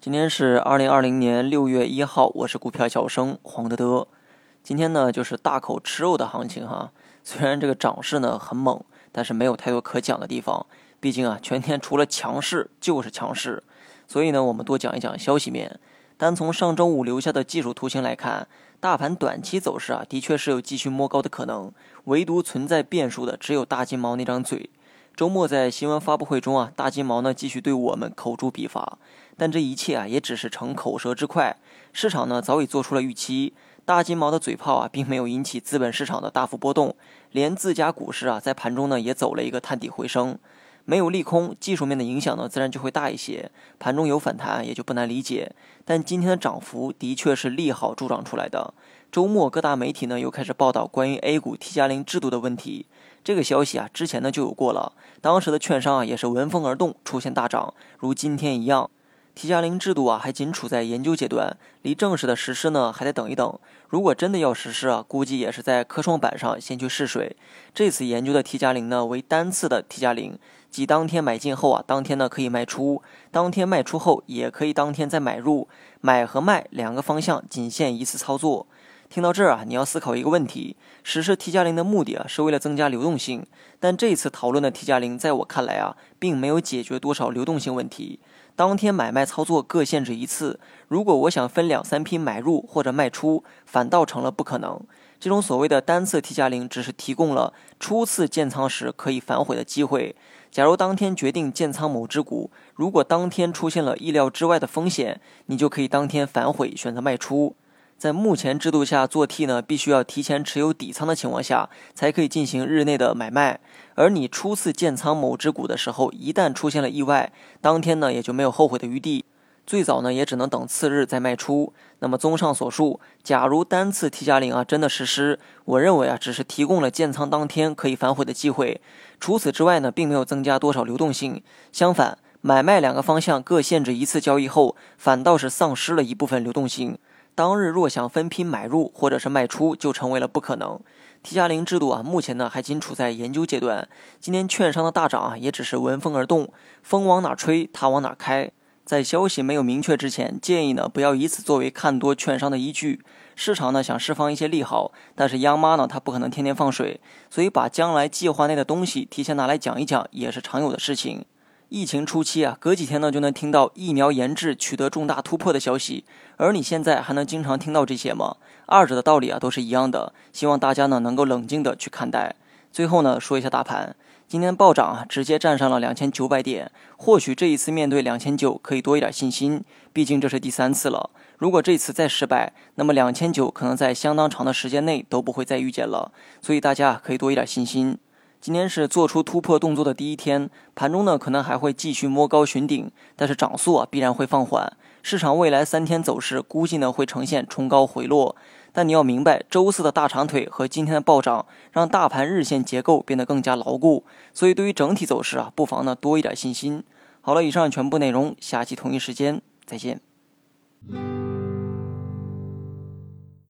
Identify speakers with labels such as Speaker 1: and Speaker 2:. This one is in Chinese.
Speaker 1: 今天是二零二零年六月一号，我是股票小生黄德德。今天呢，就是大口吃肉的行情哈。虽然这个涨势呢很猛，但是没有太多可讲的地方。毕竟啊，全天除了强势就是强势。所以呢，我们多讲一讲消息面。单从上周五留下的技术图形来看，大盘短期走势啊，的确是有继续摸高的可能。唯独存在变数的，只有大金毛那张嘴。周末在新闻发布会中啊，大金毛呢继续对我们口诛笔伐，但这一切啊也只是逞口舌之快。市场呢早已做出了预期，大金毛的嘴炮啊并没有引起资本市场的大幅波动，连自家股市啊在盘中呢也走了一个探底回升。没有利空，技术面的影响呢自然就会大一些，盘中有反弹也就不难理解。但今天的涨幅的确是利好助长出来的。周末各大媒体呢又开始报道关于 A 股 T 加零制度的问题。这个消息啊，之前呢就有过了，当时的券商啊也是闻风而动，出现大涨，如今天一样。T 加零制度啊还仅处在研究阶段，离正式的实施呢还得等一等。如果真的要实施啊，估计也是在科创板上先去试水。这次研究的 T 加零呢为单次的 T 加零，即当天买进后啊，当天呢可以卖出，当天卖出后也可以当天再买入，买和卖两个方向仅限一次操作。听到这儿啊，你要思考一个问题：实施 T 加零的目的啊，是为了增加流动性。但这次讨论的 T 加零，在我看来啊，并没有解决多少流动性问题。当天买卖操作各限制一次，如果我想分两三批买入或者卖出，反倒成了不可能。这种所谓的单次 T 加零，只是提供了初次建仓时可以反悔的机会。假如当天决定建仓某只股，如果当天出现了意料之外的风险，你就可以当天反悔，选择卖出。在目前制度下做 T 呢，必须要提前持有底仓的情况下，才可以进行日内的买卖。而你初次建仓某只股的时候，一旦出现了意外，当天呢也就没有后悔的余地，最早呢也只能等次日再卖出。那么综上所述，假如单次 T 加零啊真的实施，我认为啊只是提供了建仓当天可以反悔的机会，除此之外呢并没有增加多少流动性。相反，买卖两个方向各限制一次交易后，反倒是丧失了一部分流动性。当日若想分批买入或者是卖出，就成为了不可能。T 加零制度啊，目前呢还仅处在研究阶段。今天券商的大涨啊，也只是闻风而动，风往哪吹，它往哪开。在消息没有明确之前，建议呢不要以此作为看多券商的依据。市场呢想释放一些利好，但是央妈呢它不可能天天放水，所以把将来计划内的东西提前拿来讲一讲，也是常有的事情。疫情初期啊，隔几天呢就能听到疫苗研制取得重大突破的消息，而你现在还能经常听到这些吗？二者的道理啊都是一样的，希望大家呢能够冷静的去看待。最后呢说一下大盘，今天暴涨啊，直接站上了两千九百点，或许这一次面对两千九可以多一点信心，毕竟这是第三次了。如果这次再失败，那么两千九可能在相当长的时间内都不会再遇见了，所以大家可以多一点信心。今天是做出突破动作的第一天，盘中呢可能还会继续摸高寻顶，但是涨速啊必然会放缓。市场未来三天走势估计呢会呈现冲高回落，但你要明白，周四的大长腿和今天的暴涨，让大盘日线结构变得更加牢固，所以对于整体走势啊，不妨呢多一点信心。好了，以上全部内容，下期同一时间再见。